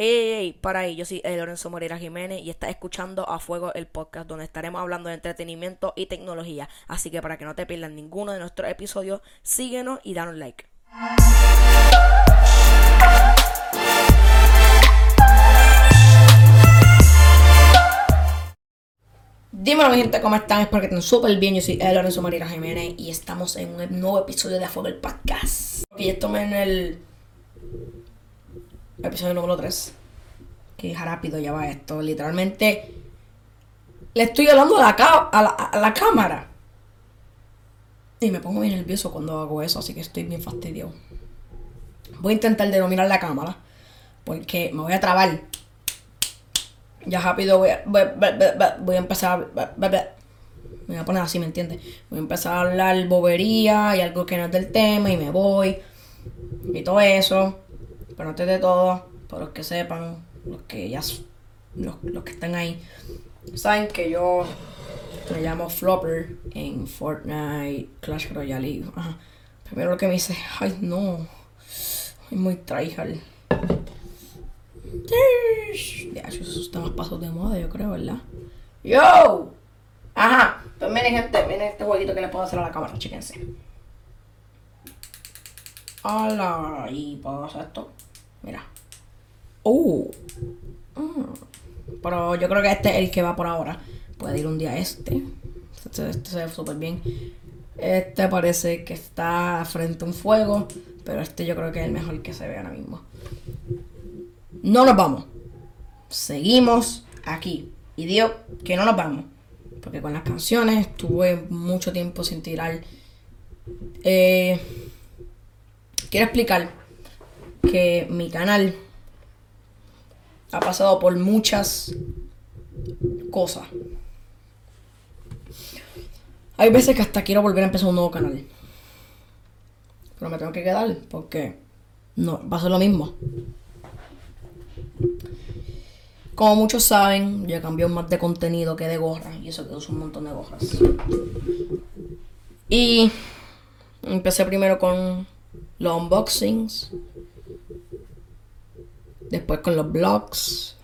Ey, ey, para ahí, yo soy Lorenzo Moreira Jiménez y estás escuchando A Fuego el podcast donde estaremos hablando de entretenimiento y tecnología. Así que para que no te pierdas ninguno de nuestros episodios, síguenos y danos like. Dímelo mi gente, ¿cómo están? Espero que estén súper bien. Yo soy Lorenzo Moreira Jiménez y estamos en un nuevo episodio de A Fuego el podcast. Y esto me en el episodio número 3. Que rápido ya va esto. Literalmente le estoy hablando a la, a la, cámara. Y me pongo bien nervioso cuando hago eso, así que estoy bien fastidiado. Voy a intentar denominar la cámara. Porque me voy a trabar. Ya rápido voy a, voy, a empezar a... Me voy a poner así, ¿me entiendes? Voy a empezar a hablar bobería y algo que no es del tema y me voy. Y todo eso. Pero antes de todo, para los que sepan, los que ya los, que están ahí, saben que yo me llamo Flopper en Fortnite, Clash Royale. Primero lo que me dice, ay no, soy muy tryhard. Ya, eso está más pasos de moda, yo creo, ¿verdad? ¡Yo! Ajá, pues miren gente, miren este jueguito que le puedo hacer a la cámara, chéquense. Hola, y pasa esto. Mira. Uh. Pero yo creo que este es el que va por ahora. Puede ir un día este. Este, este se ve súper bien. Este parece que está frente a un fuego. Pero este yo creo que es el mejor que se ve ahora mismo. No nos vamos. Seguimos aquí. Y digo que no nos vamos. Porque con las canciones tuve mucho tiempo sin tirar. Eh, quiero explicar que mi canal ha pasado por muchas cosas. Hay veces que hasta quiero volver a empezar un nuevo canal. Pero me tengo que quedar porque no, va a ser lo mismo. Como muchos saben, ya cambió más de contenido que de gorras. Y eso que uso un montón de gorras. Y empecé primero con los unboxings después con los blogs.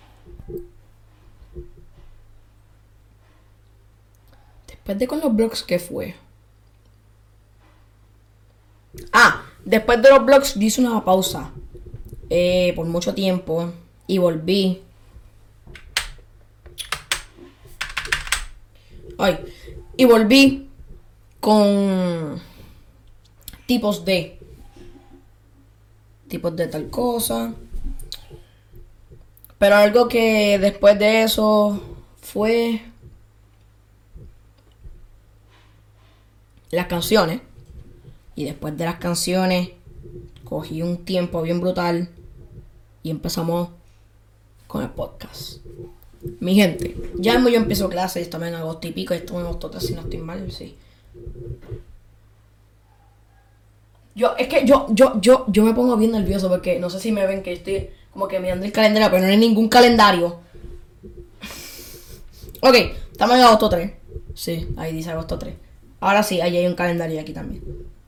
Después de con los blogs, ¿qué fue? Ah, después de los blogs hice una pausa eh, por mucho tiempo y volví. Ay, y volví con tipos de tipos de tal cosa pero algo que después de eso fue las canciones. Y después de las canciones cogí un tiempo bien brutal y empezamos con el podcast. Mi gente, ya yo empiezo clases, estamos en agosto y pico, esto en agosto si no estoy mal, sí. Yo, es que yo, yo, yo, yo me pongo bien nervioso porque no sé si me ven que estoy como que mirando el calendario, pero no hay ningún calendario. Ok, estamos en agosto 3. Sí, ahí dice agosto 3. Ahora sí, ahí hay un calendario aquí también.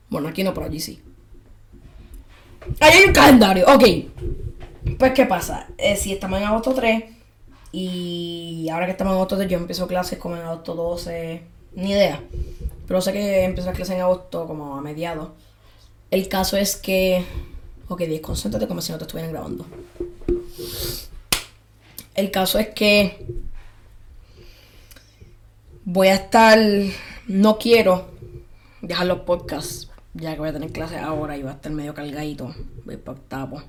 Bueno, aquí no, pero allí sí. Ahí hay un calendario, ok. Pues, ¿qué pasa? Eh, si estamos en agosto 3 y ahora que estamos en agosto 3, yo empiezo clases como en agosto 12, ni idea. Pero sé que empiezo las clases en agosto como a mediados. El caso es que Ok, concéntrate como si no te estuvieran grabando. El caso es que voy a estar. No quiero dejar los podcasts, ya que voy a tener clases ahora y voy a estar medio cargadito. Voy para octavo.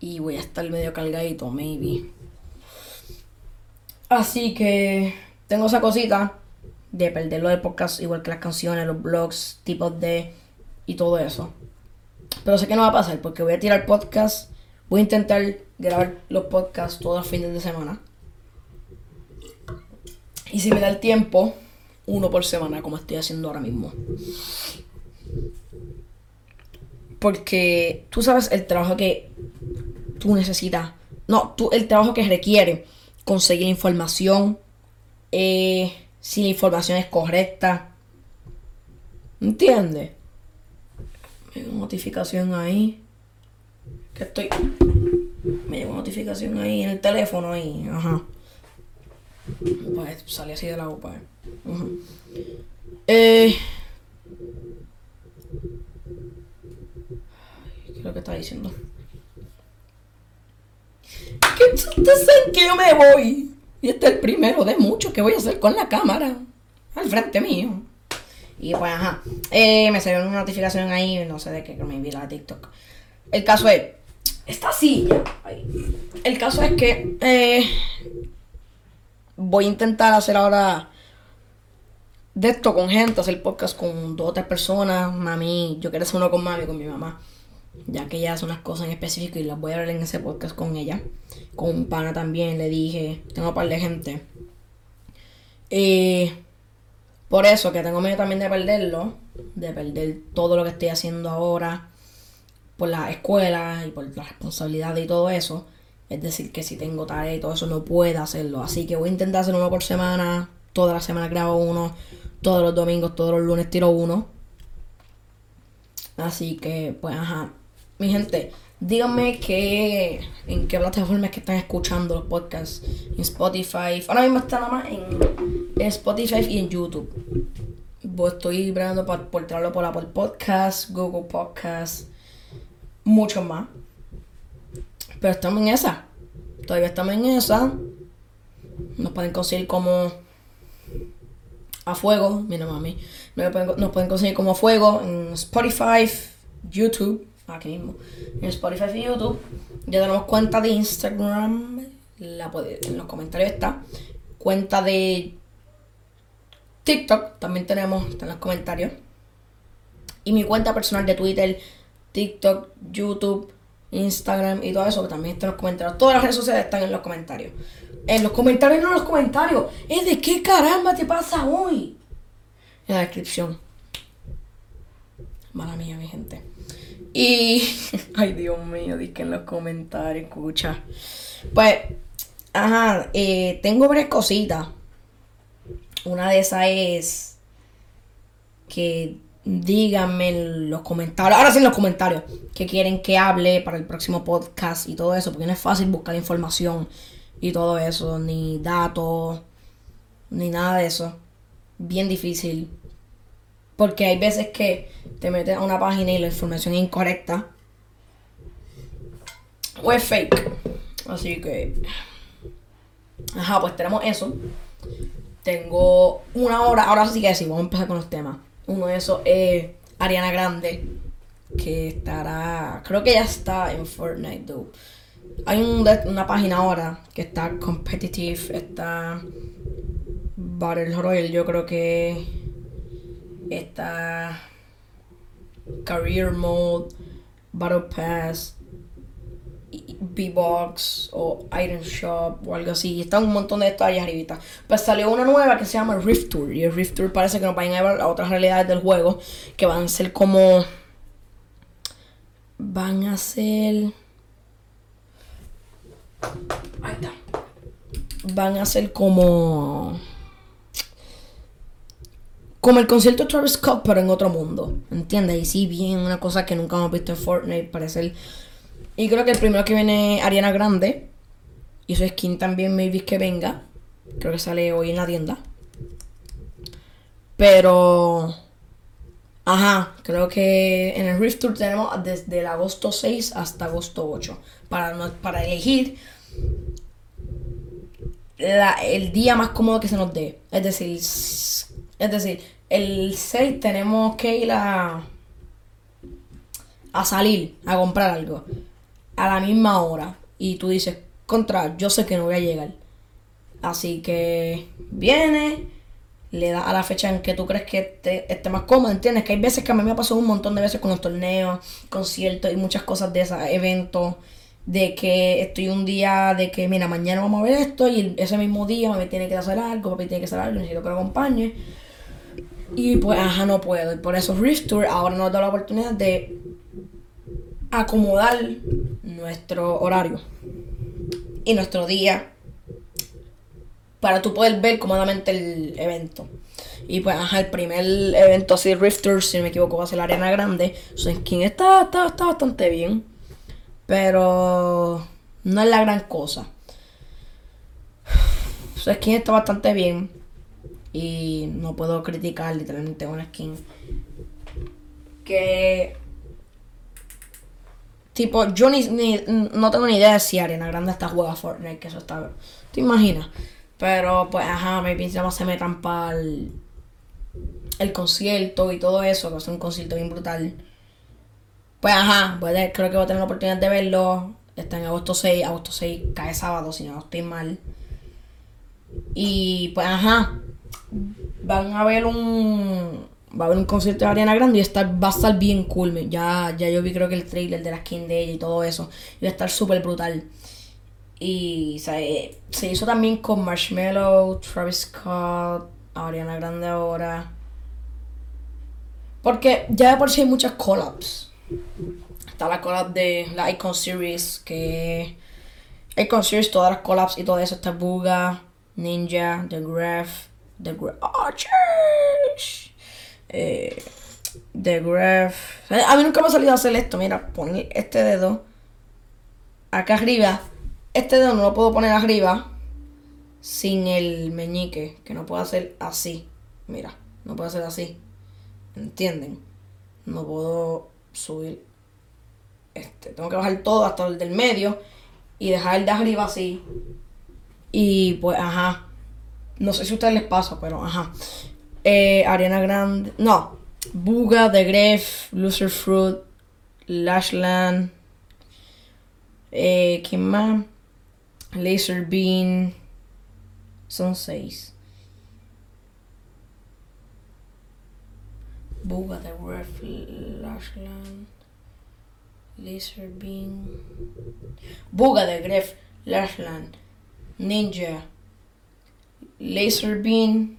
Y voy a estar medio cargadito, maybe. Así que tengo esa cosita de perderlo de podcast, igual que las canciones, los blogs, tipos de. y todo eso. Pero sé que no va a pasar porque voy a tirar podcast. Voy a intentar grabar los podcasts todos los fines de semana. Y si me da el tiempo, uno por semana, como estoy haciendo ahora mismo. Porque tú sabes el trabajo que tú necesitas. No, tú, el trabajo que requiere conseguir información. Eh, si la información es correcta. ¿Entiendes? una notificación ahí. Que estoy. Notificación ahí en el teléfono y, ajá. Pues salí así de la UPA. Eh. ¿Qué es lo que está diciendo? ¿Qué ustedes saben que yo me voy? Y este es el primero de muchos que voy a hacer con la cámara. Al frente mío. Y pues, ajá. Eh, me salió una notificación ahí, no sé de qué, que me vi la TikTok. El caso es. Esta silla. El caso es que. Eh, voy a intentar hacer ahora. De esto con gente, hacer podcast con dos o tres personas. Mami, yo quiero hacer uno con mami, con mi mamá. Ya que ella hace unas cosas en específico y las voy a ver en ese podcast con ella. Con un pana también, le dije. Tengo un par de gente. Eh, por eso que tengo miedo también de perderlo. De perder todo lo que estoy haciendo ahora por la escuela y por la responsabilidad y todo eso. Es decir, que si tengo tarea y todo eso no puedo hacerlo. Así que voy a intentar hacer uno por semana. Toda la semana grabo uno. Todos los domingos, todos los lunes tiro uno. Así que, pues, ajá. Mi gente, díganme que, en qué plataformas que están escuchando los podcasts. En Spotify. Ahora mismo está nada más en, Spotify y en YouTube. Pues estoy bregando por, por traerlo por Apple Podcast, Google Podcast mucho más. Pero estamos en esa. Todavía estamos en esa. Nos pueden conseguir como a fuego. Mira, mami. Nos pueden, conseguir como a fuego en Spotify, YouTube. Aquí mismo. En Spotify y YouTube. Ya tenemos cuenta de Instagram. La en los comentarios está. Cuenta de TikTok. También tenemos. Está en los comentarios. Y mi cuenta personal de Twitter TikTok, YouTube, Instagram y todo eso, también está en los comentarios. Todas las redes sociales están en los comentarios. En los comentarios, no en los comentarios. Es de qué caramba te pasa hoy. En la descripción. Mala mía, mi gente. Y. Ay, Dios mío, que en los comentarios, escucha. Pues, ajá, eh, tengo varias cositas. Una de esas es que díganme en los comentarios, ahora sí en los comentarios, que quieren que hable para el próximo podcast y todo eso, porque no es fácil buscar información y todo eso, ni datos, ni nada de eso. Bien difícil. Porque hay veces que te metes a una página y la información es incorrecta. O es fake. Así que... Ajá, pues tenemos eso. Tengo una hora. Ahora sí que sí, vamos a empezar con los temas. Uno de esos es Ariana Grande, que estará, creo que ya está en Fortnite, though. Hay una página ahora que está competitive, está Battle Royale, yo creo que está Career Mode, Battle Pass, B-Box o Iron Shop o algo así. Está un montón de esto ahí arribita. Pues salió una nueva que se llama Rift Tour. Y el Rift Tour parece que nos van a ver a otras realidades del juego. Que van a ser como. Van a ser. Ahí está. Van a ser como. Como el concierto de Travis Scott, pero en otro mundo. ¿Entiendes? Y sí, bien, una cosa que nunca hemos visto en Fortnite. Parece y creo que el primero que viene Ariana Grande. Y su skin también maybe que venga. Creo que sale hoy en la tienda. Pero... Ajá, creo que en el Rift Tour tenemos desde el agosto 6 hasta agosto 8. Para, para elegir el día más cómodo que se nos dé. Es decir, es decir, el 6 tenemos que ir a, a salir a comprar algo a la misma hora y tú dices, contra, yo sé que no voy a llegar. Así que viene, le da a la fecha en que tú crees que esté, más cómodo, ¿entiendes? Que hay veces que a mí me ha pasado un montón de veces con los torneos, conciertos y muchas cosas de esos eventos. De que estoy un día, de que mira, mañana vamos a ver esto y ese mismo día me tiene que hacer algo, papi tiene que hacer algo, necesito que lo acompañe. Y pues, ajá, no puedo. Y por eso Rift Tour ahora nos da la oportunidad de acomodar nuestro horario y nuestro día para tú poder ver cómodamente el evento. Y pues, ajá, el primer evento así, Rifters, si no me equivoco, va a ser la Arena Grande. O sea, está, está, está bastante bien. Pero No es la gran cosa. Su skin está bastante bien. Y no puedo criticar literalmente una skin que tipo yo ni, no tengo ni idea de si Ariana Grande está jugando a Fortnite que eso está te imaginas pero pues ajá maybe se metan para el, el concierto y todo eso va a ser un concierto bien brutal. Pues ajá creo que voy a tener la oportunidad de verlo. Está en agosto 6 agosto 6 cae sábado si no estoy mal. Y pues ajá van a ver un va a haber un concierto de Ariana Grande y estar, va a estar bien cool. Ya, ya yo vi creo que el trailer de la skin de ella y todo eso. Y va a estar súper brutal. Y se, se hizo también con Marshmello, Travis Scott, Ariana Grande ahora. Porque ya de por sí hay muchas collabs. Está la collab de la Icon Series, que... Icon Series, todas las collabs y todo eso. Está Buga, Ninja, The Graph, The Graph... ¡Oh, eh, The Graph. A mí nunca me ha salido a hacer esto. Mira, poner este dedo acá arriba. Este dedo no lo puedo poner arriba sin el meñique, que no puedo hacer así. Mira, no puedo hacer así. ¿Entienden? No puedo subir este. Tengo que bajar todo hasta el del medio y dejar el de arriba así. Y pues, ajá. No sé si a ustedes les pasa, pero ajá. Eh, Ariana Grande. No. Buga, The Gref, Loser Fruit, Lashland. Eh, ¿Quién más? Laser Bean. Son seis. Buga, The Gref, Lashland. Laser Bean. Buga, The Gref, Lashland. Ninja. Laser Bean.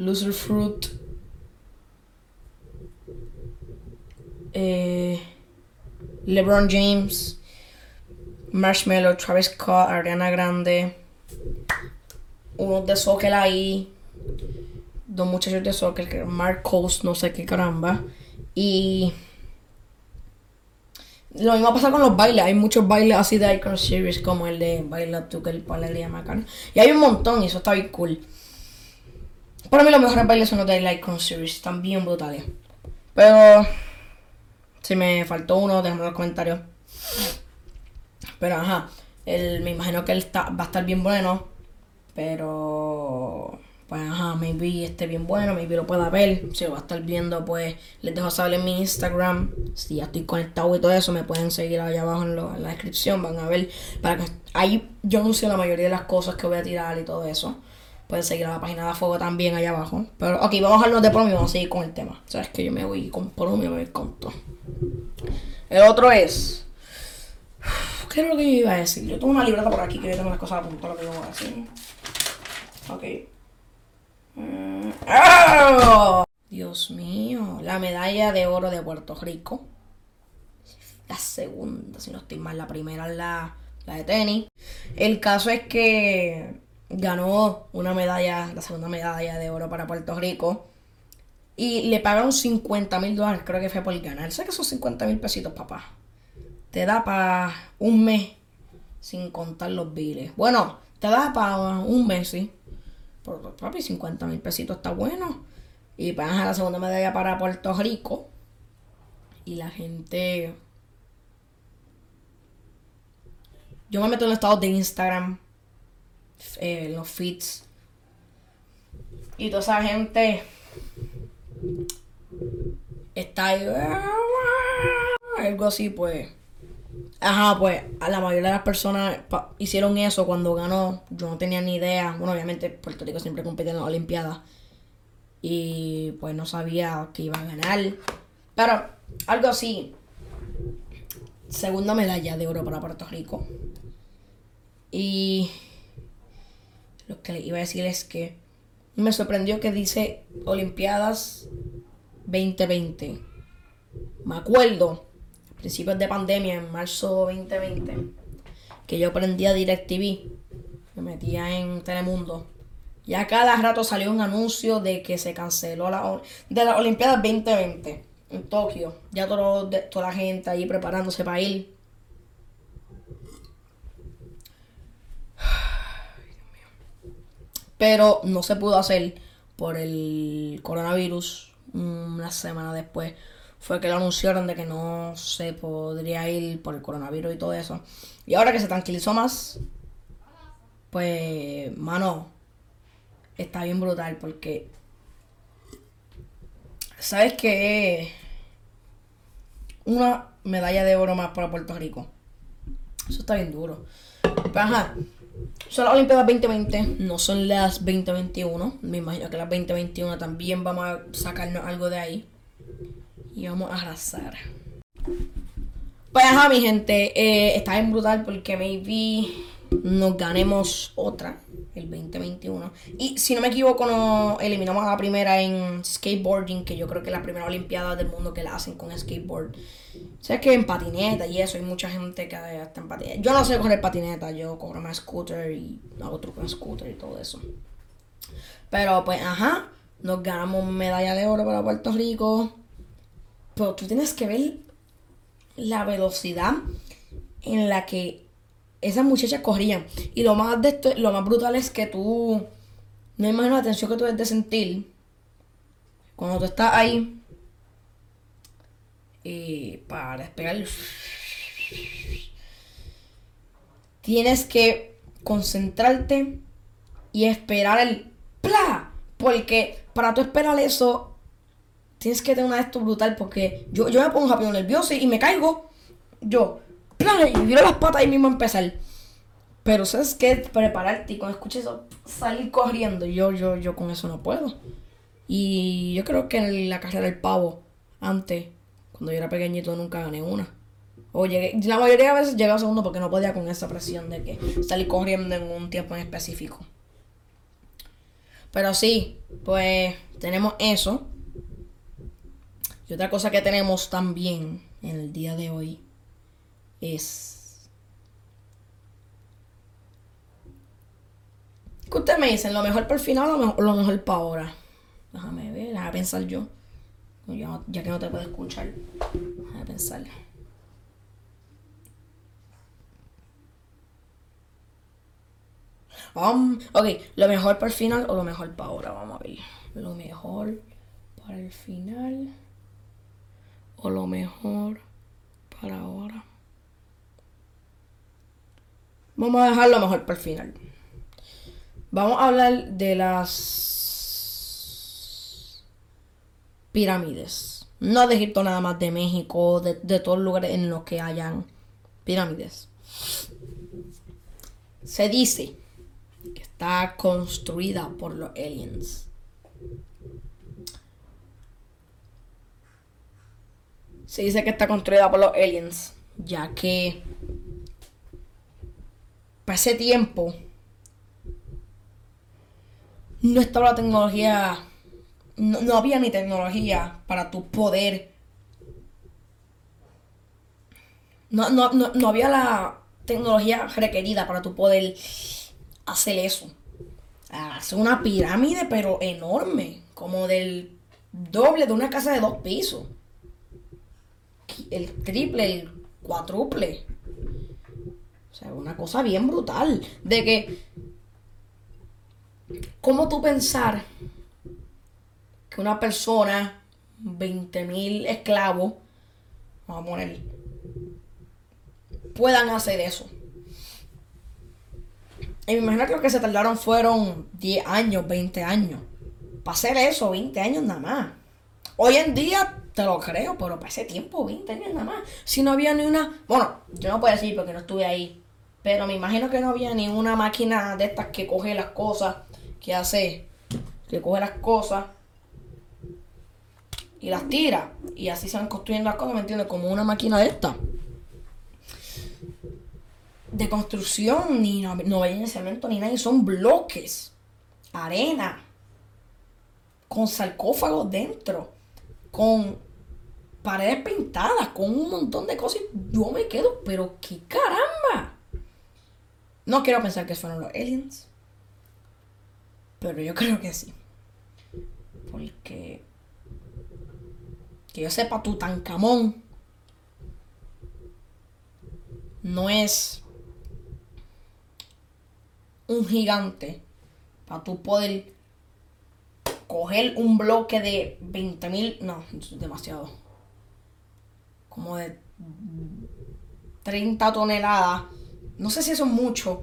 Loser Fruit. Eh, LeBron James. Marshmallow, Travis Scott, Ariana Grande. Uno de soccer ahí. Dos muchachos de soccer, Mark Coast, no sé qué caramba. Y lo mismo pasa con los bailes. Hay muchos bailes así de Icon Series como el de Baila tú que el alegría macana. Y hay un montón y eso está bien cool. Para mí los mejores bailes son los de Light Series, están bien brutales. Pero si me faltó uno, déjame en los comentarios. Pero ajá, el, me imagino que él está, va a estar bien bueno. Pero pues ajá, maybe esté bien bueno, maybe lo pueda ver. Si lo va a estar viendo, pues les dejo saber en mi Instagram. Si ya estoy conectado y todo eso, me pueden seguir allá abajo en, en la descripción. Van a ver, para que ahí yo anuncio la mayoría de las cosas que voy a tirar y todo eso. Pueden seguir a la página de Fuego también allá abajo. Pero ok, vamos a hablar de promo y vamos a seguir con el tema. Sabes que yo me voy con promo y me voy con todo. El otro es. ¿Qué es lo que yo iba a decir? Yo tengo una libreta por aquí que yo tengo las cosas apuntadas lo que yo voy a decir. Ok. Mm. Dios mío. La medalla de oro de Puerto Rico. La segunda, si no estoy mal. La primera es la, la de tenis. El caso es que ganó una medalla, la segunda medalla de oro para Puerto Rico. Y le pagaron 50 mil dólares, creo que fue por ganar. Sé que son 50 mil pesitos, papá. Te da para un mes sin contar los biles. Bueno, te da para un mes, sí. Pero, papi, 50 mil pesitos está bueno. Y pagas la segunda medalla para Puerto Rico. Y la gente. Yo me meto en el estado de Instagram eh, los feeds. Y toda esa gente está ahí, algo así, pues. Ajá, pues a la mayoría de las personas hicieron eso cuando ganó. Yo no tenía ni idea. Bueno, obviamente Puerto Rico siempre compite en las Olimpiadas. Y pues no sabía que iba a ganar. Pero algo así. Segunda medalla de oro para Puerto Rico. Y lo que le iba a decir es que me sorprendió que dice Olimpiadas 2020. Me acuerdo, a principios de pandemia, en marzo 2020, que yo prendía DirecTV, me metía en Telemundo. Y a cada rato salió un anuncio de que se canceló la de las Olimpiadas 2020 en Tokio. Ya todo, toda la gente ahí preparándose para ir. Pero no se pudo hacer por el coronavirus. Una semana después fue que lo anunciaron de que no se podría ir por el coronavirus y todo eso. Y ahora que se tranquilizó más, pues, mano, está bien brutal porque, ¿sabes qué? Una medalla de oro más para Puerto Rico. Eso está bien duro. Pero, ajá, son las Olimpiadas 2020, no son las 2021. Me imagino que las 2021 también vamos a sacarnos algo de ahí. Y vamos a arrasar. Pues ajá, mi gente, eh, está bien brutal porque maybe nos ganemos otra, el 2021. Y si no me equivoco, nos eliminamos a la primera en skateboarding, que yo creo que es la primera Olimpiada del mundo que la hacen con skateboard. O sea, que en patineta y eso, hay mucha gente que está en patineta. Yo no sé correr patineta, yo corro más scooter y hago truco en scooter y todo eso. Pero pues, ajá, nos ganamos medalla de oro para Puerto Rico. Pero tú tienes que ver la velocidad en la que esas muchachas corrían. Y lo más, de esto, lo más brutal es que tú no imaginas la tensión que tú debes de sentir cuando tú estás ahí y para despegar tienes que concentrarte y esperar el ¡pla! Porque para tú esperar eso tienes que tener una de esto brutal porque yo, yo me pongo rápido nervioso y me caigo. Yo, y viro las patas ahí mismo empezar. Pero sabes qué, prepararte y cuando escuches eso, salir corriendo. Yo, yo, yo con eso no puedo. Y yo creo que en la carrera del pavo, antes, cuando yo era pequeñito, nunca gané una. O llegué, la mayoría de veces llegaba a segundo porque no podía con esa presión de que salir corriendo en un tiempo en específico. Pero sí, pues tenemos eso. Y otra cosa que tenemos también en el día de hoy es... ¿Qué ustedes me dicen? ¿Lo mejor para el final o lo mejor, para ahora? Déjame ver, déjame pensar yo. Ya, que no te puedo escuchar. Déjame pensar. Um, ok, lo mejor para el final o lo mejor para ahora. Vamos a ver. Lo mejor para el final o lo mejor para ahora. Vamos a dejarlo mejor para el final. Vamos a hablar de las pirámides. No de Egipto nada más, de México, de, todos los lugares en los que hayan pirámides. Se dice que está construida por los aliens. Se dice que está construida por los aliens, ya que ese tiempo no estaba la tecnología, no, había ni tecnología para tu poder. No, no, había la tecnología requerida para tu poder hacer eso. Hacer una pirámide, pero enorme, como del doble de una casa de dos pisos. El triple, el cuádruple sea, una cosa bien brutal. De que, ¿cómo tú pensar que una persona, 20.000 esclavos, vamos a poner, puedan hacer eso? Y me imagino que lo que se tardaron fueron 10 años, 20 años. Para hacer eso, 20 años nada más. Hoy en día te lo creo, pero para ese tiempo, 20 años nada más. Si no había ni una. Bueno, yo no puedo decir porque no estuve ahí. Pero me imagino que no había ni una máquina de estas que coge las cosas, que hace, que coge las cosas y las tira. Y así se van construyendo las cosas, ¿me entiendes? Como una máquina de estas. De construcción, ni no, no hay cemento ni nada, son bloques, arena, con sarcófagos dentro, con paredes pintadas, con un montón de cosas. yo me quedo, pero qué caramba. No quiero pensar que fueron los aliens. Pero yo creo que sí. Porque. Que yo sepa, Tutankamón. No es. Un gigante. para tú poder coger un bloque de 20.000, no, es demasiado. Como de 30 toneladas. No sé si eso es mucho,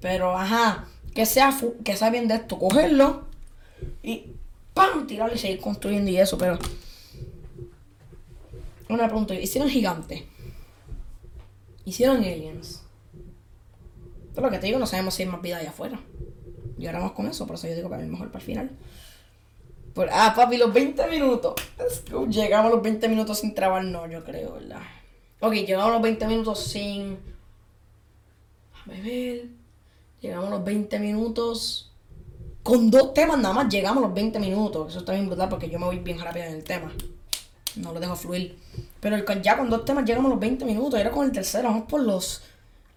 pero ajá, que sea, que sea bien de esto, cogerlo y ¡pam! tirarlo y seguir construyendo y eso, pero... Una pregunta, ¿hicieron gigantes? ¿Hicieron aliens? Pero lo que te digo, no sabemos si hay más vida allá afuera. Y ahora vamos con eso, por eso yo digo que es mejor para el final. ah, papi, los 20 minutos. Llegamos a los 20 minutos sin trabarnos, yo creo, ¿verdad? Ok, llegamos a los 20 minutos sin. A ver. Llegamos a los 20 minutos. Con dos temas nada más llegamos a los 20 minutos. Eso está bien brutal porque yo me voy bien rápido en el tema. No lo dejo fluir. Pero ya con dos temas llegamos a los 20 minutos. Ahora con el tercero, vamos por los.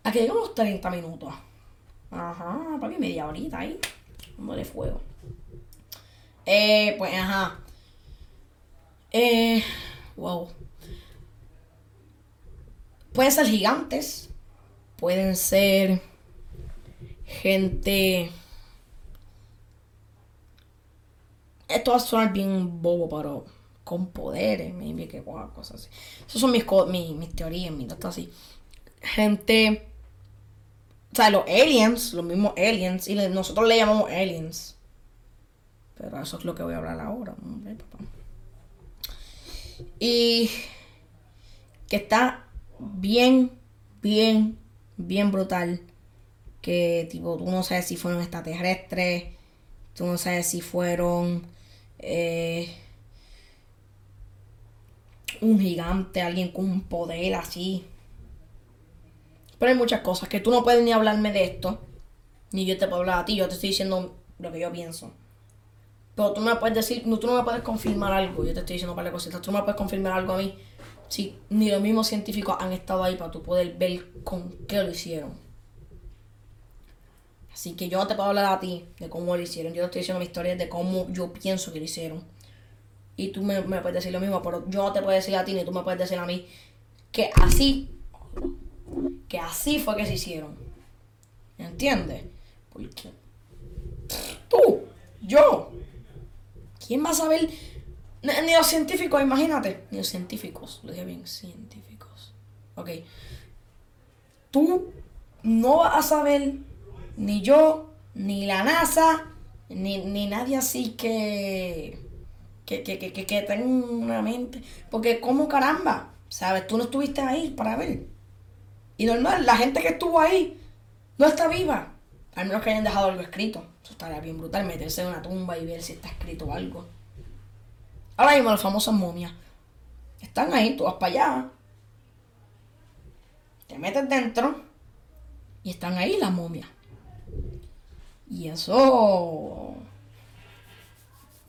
Aquí llegamos a los 30 minutos. Ajá, papi, media horita ahí. Vamos de fuego. Eh, pues, ajá. Eh, wow. Pueden ser gigantes. Pueden ser gente... Esto va a sonar bien bobo, pero con poderes, maybe que cosas así. Esas son mis, mis, teorías, mis datos así. Gente... O sea, los aliens, los mismos aliens, y nosotros le llamamos aliens. Pero eso es lo que voy a hablar ahora. Y que está bien, bien, bien brutal. Que tipo, tú no sabes si fueron extraterrestres, tú no sabes si fueron eh, un gigante, alguien con un poder así. Pero hay muchas cosas que tú no puedes ni hablarme de esto, ni yo te puedo hablar a ti, yo te estoy diciendo lo que yo pienso. Pero tú no me puedes decir, no, tú no me puedes confirmar algo, yo te estoy diciendo para cositas, tú no me puedes confirmar algo a mí si ni los mismos científicos han estado ahí para tú poder ver con qué lo hicieron. Así que yo no te puedo hablar a ti de cómo lo hicieron. Yo te estoy diciendo mi historia de cómo yo pienso que lo hicieron. Y tú me, puedes decir lo mismo, pero yo no te puedo decir a ti ni tú me puedes decir a mí que así, que así fue que se hicieron. ¿Entiendes? Porque tú, yo, ¿quién va a saber ni los científicos, imagínate. Ni los científicos, lo dije bien, científicos. Ok. Tú no vas a saber, ni yo, ni la NASA, ni, nadie así que, que, que, que, que tenga una mente. Porque, como caramba? ¿Sabes? Tú no estuviste ahí para ver. Y normal, la gente que estuvo ahí no está viva. Al menos que hayan dejado algo escrito. Eso estaría bien brutal, meterse en una tumba y ver si está escrito algo. Ahora mismo las famosas momias. Están ahí, tú vas para allá. Te metes dentro. Y están ahí las momias. Y eso.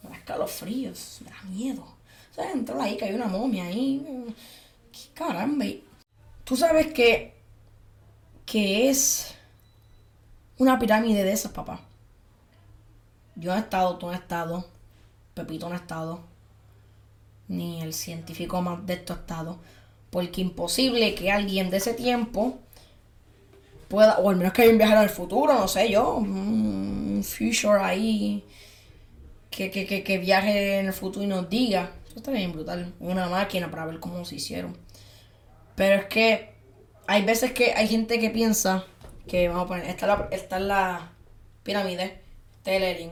Me da escalofríos, me da miedo. O sea, entró ahí que hay una momia ahí. ¿Qué caramba? Tú sabes que. que es. una pirámide de esas, papá. Yo he estado, tú no has estado. Pepito no ha estado ni el científico más de estos estados, porque imposible que alguien de ese tiempo pueda, o al menos que haya un viajero al futuro, no sé yo, un future ahí, que, que, que, viaje en el futuro y nos diga, eso está bien brutal, una máquina para ver cómo se hicieron. Pero es que hay veces que hay gente que piensa que, vamos a poner, esta es la, esta es la pirámide, este es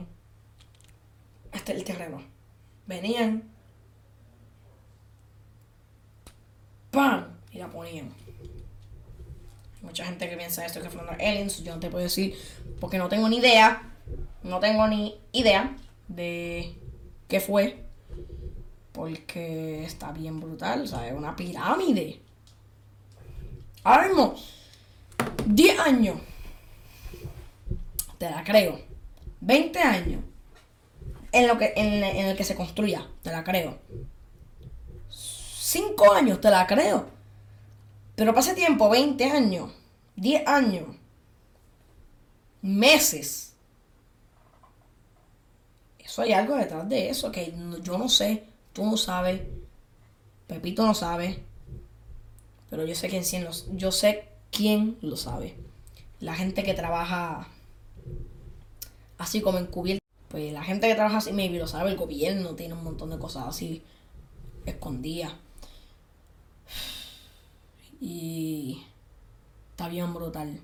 este es el terreno. Venían, ¡pam! Y la ponían. mucha gente que piensa esto que fueron aliens. Yo no te puedo decir porque no tengo ni idea. No tengo ni idea de qué fue. Porque está bien brutal. O sea, es una pirámide. Ahora mismo, 10 años. Te la creo. 20 años. En, lo que, en el que se construya. Te la creo. Cinco años, te la creo. Pero pase tiempo, 20 años, 10 años, meses. Eso hay algo detrás de eso que yo no sé, tú no sabes, Pepito no sabe, pero yo sé quién sí lo, yo sé quién lo sabe. La gente que trabaja así como encubierta. Pues la gente que trabaja así, maybe lo sabe, el gobierno tiene un montón de cosas así escondidas. Y está bien brutal.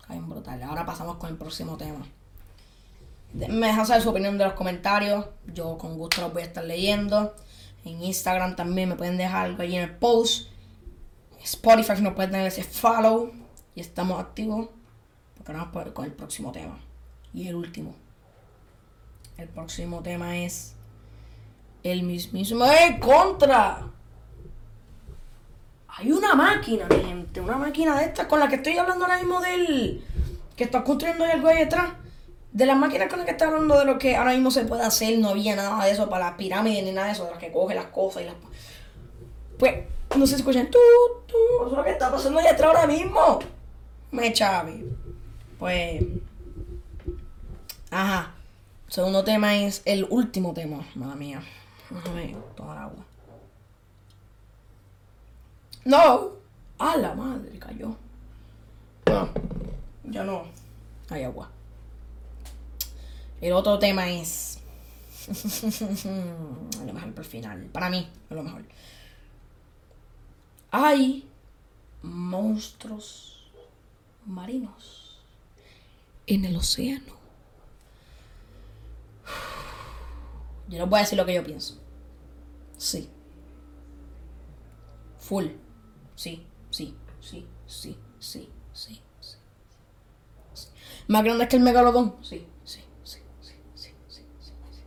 Está bien brutal. Ahora pasamos con el próximo tema. Me dejan saber su opinión de los comentarios. Yo con gusto los voy a estar leyendo. En Instagram también me pueden dejar algo ahí en el post. Spotify nos pueden tener ese follow. Y estamos activos. Porque vamos a con el próximo tema. Y el último. El próximo tema es el mismísimo ¡Eh, contra! Hay una máquina, mi gente, una máquina de estas con la que estoy hablando ahora mismo del que está construyendo algo ahí detrás. De las máquinas con las que estoy hablando de lo que ahora mismo se puede hacer, no había nada de eso para las pirámides ni nada de eso, de las que coge las cosas y las. Pues, no se escuchan tú, tú, eso es lo que está pasando ahí detrás ahora mismo. Me chavi. Pues. Ajá. Segundo tema es el último tema, madre mía. Déjame tomar agua. No. A la madre, cayó. No, ya no hay agua. El otro tema es. a lo mejor por final. Para mí, a lo mejor. Hay monstruos marinos en el océano. Yo les voy a decir lo que yo pienso. Sí. Full. Sí, sí, sí, sí, sí, sí, sí. ¿Más grande que el megalodón? Sí, sí, sí, sí, sí, sí, sí, sí.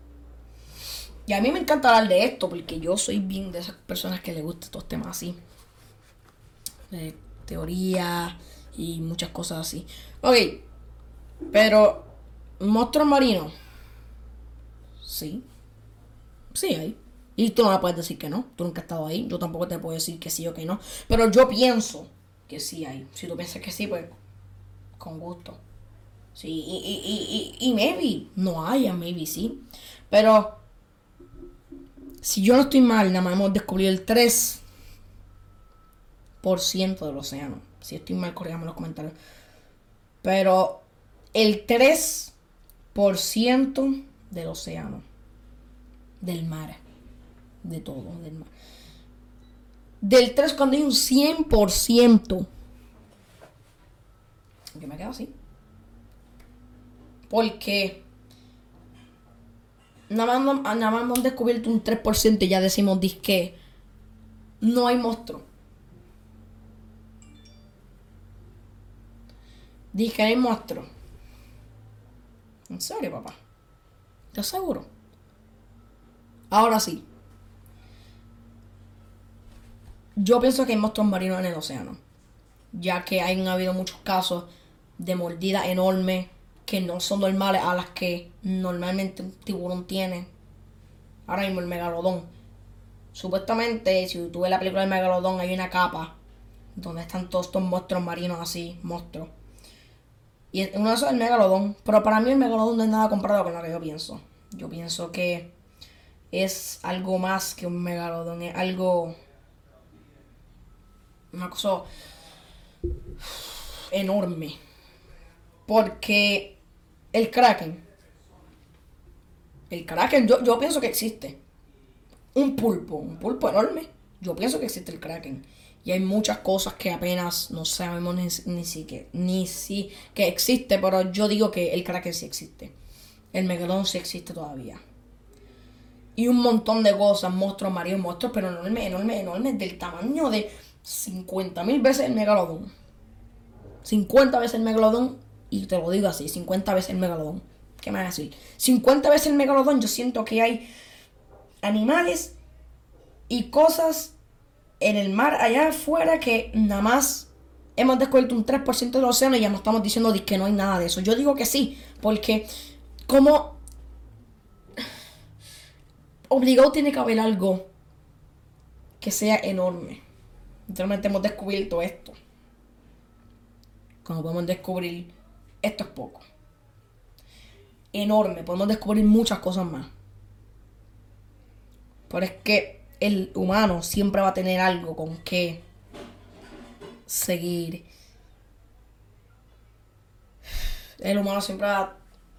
Y a mí me encanta hablar de esto porque yo soy bien de esas personas que le gustan estos temas así. De teoría y muchas cosas así. Ok, pero monstruos marinos. Sí. Sí hay. Y tú no me puedes decir que no. Tú nunca has estado ahí. Yo tampoco te puedo decir que sí o que no. Pero yo pienso que sí hay. Si tú piensas que sí, pues con gusto. Sí, y, y, y, y maybe no haya, maybe sí. Pero si yo no estoy mal, nada más hemos descubierto el 3% del océano. Si estoy mal, corrígame los comentarios. Pero el 3% del océano del mar. De todo, del. Del 3 cuando hay un 100%. Yo me quedo así. Porque nada más, nada más hemos descubierto un 3% y ya decimos disque no hay monstruo. Dije, hay monstruo. ¿En serio, papá? ¿Estás seguro? Ahora sí. Yo pienso que hay monstruos marinos en el océano. Ya que han habido muchos casos de mordidas enormes que no son normales a las que normalmente un tiburón tiene. Ahora mismo el megalodón. Supuestamente, si tú ves la película del megalodón, hay una capa donde están todos estos monstruos marinos así, monstruos. Y uno de esos es el megalodón. Pero para mí el megalodón no es nada comparado con lo que yo pienso. Yo pienso que es algo más que un megalodón, es algo. Una cosa enorme. Porque el Kraken. El Kraken, yo, yo pienso que existe. Un pulpo, un pulpo enorme. Yo pienso que existe el Kraken. Y hay muchas cosas que apenas no sabemos ni, ni si que, ni si que existe, pero yo digo que el Kraken sí existe. El megalodón sí existe todavía y un montón de cosas, monstruos, marinos, monstruos, pero enormes, enormes, enormes, del tamaño de 50 mil veces el megalodón. 50 veces el megalodón, y te lo digo así, 50 veces el megalodón. ¿Qué me vas a decir? 50 veces el megalodón, yo siento que hay animales y cosas en el mar allá afuera que nada más hemos descubierto un 3% del océano y ya no estamos diciendo que no hay nada de eso. Yo digo que sí, porque como obligado tiene que haber algo que sea enorme. Literalmente hemos descubierto esto. Como podemos descubrir, esto es poco. Enorme, podemos descubrir muchas cosas más. Pero es que el humano siempre va a tener algo con que seguir. El humano siempre va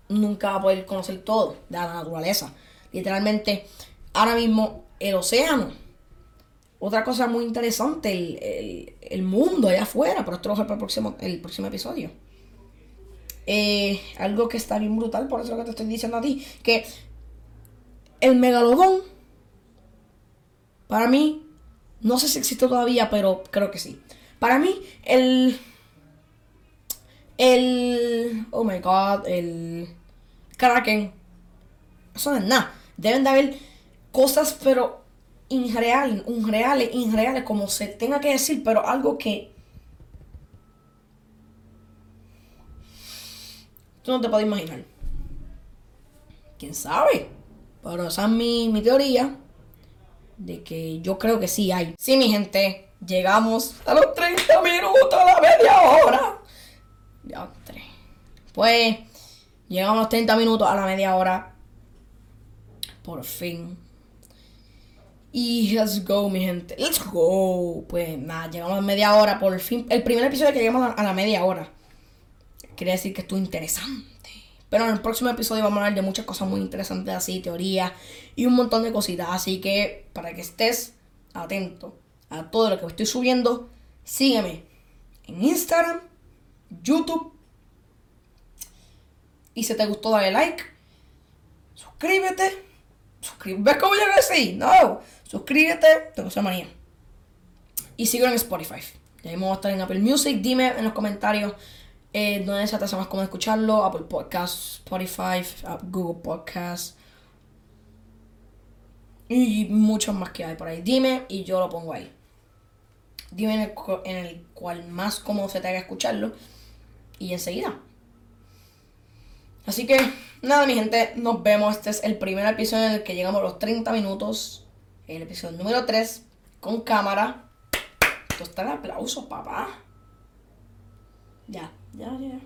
nunca va a poder conocer todo de la naturaleza. Literalmente, ahora mismo el océano. Otra cosa muy interesante, el, el, mundo allá afuera, pero esto lo para el próximo, el próximo episodio. Eh, algo que está bien brutal, por eso es lo que te estoy diciendo a ti, que el megalodón, para mí, no sé si existe todavía, pero creo que sí. Para mí, el... El... Oh my god, el... Kraken. Eso no es nada. Deben de haber cosas, pero irreales, irreales, irreales, como se tenga que decir, pero algo que tú no te puedes imaginar. ¿Quién sabe? Pero esa es mi, mi teoría de que yo creo que sí hay. Sí, mi gente, llegamos a los 30 minutos, a la media hora. Ya, tres. Pues llegamos a los 30 minutos a la media hora. Por fin. Y let's go, mi gente. Let's go. Pues nada, llegamos a media hora. Por fin. El primer episodio que llegamos a la media hora. Quiere decir que estuvo interesante. Pero en el próximo episodio vamos a hablar de muchas cosas muy interesantes así, teoría y un montón de cositas. Así que para que estés atento a todo lo que estoy subiendo, sígueme en Instagram, YouTube. Y si te gustó, dale like. Suscríbete. ¿Ves cómo yo así? No. Suscríbete. Tengo esa manía. Y sigo en Spotify. Ya mismo voy a estar en Apple Music. Dime en los comentarios eh, donde se te hace más cómo escucharlo. Apple Podcasts, Spotify, Google Podcasts. Y muchos más que hay por ahí. Dime y yo lo pongo ahí. Dime en el, en el cual más cómodo se te haga escucharlo. Y enseguida. Así que, nada, mi gente, nos vemos. Este es el primer episodio en el que llegamos a los 30 minutos. El episodio número 3, con cámara. Esto está el aplauso, papá. Ya, ya, ya.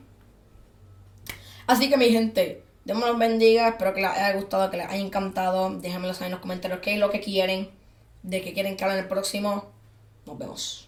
Así que, mi gente, Dios me bendiga. Espero que les haya gustado, que les haya encantado. Déjenmelo saber en los comentarios qué es lo que quieren, de qué quieren que hable en el próximo. Nos vemos.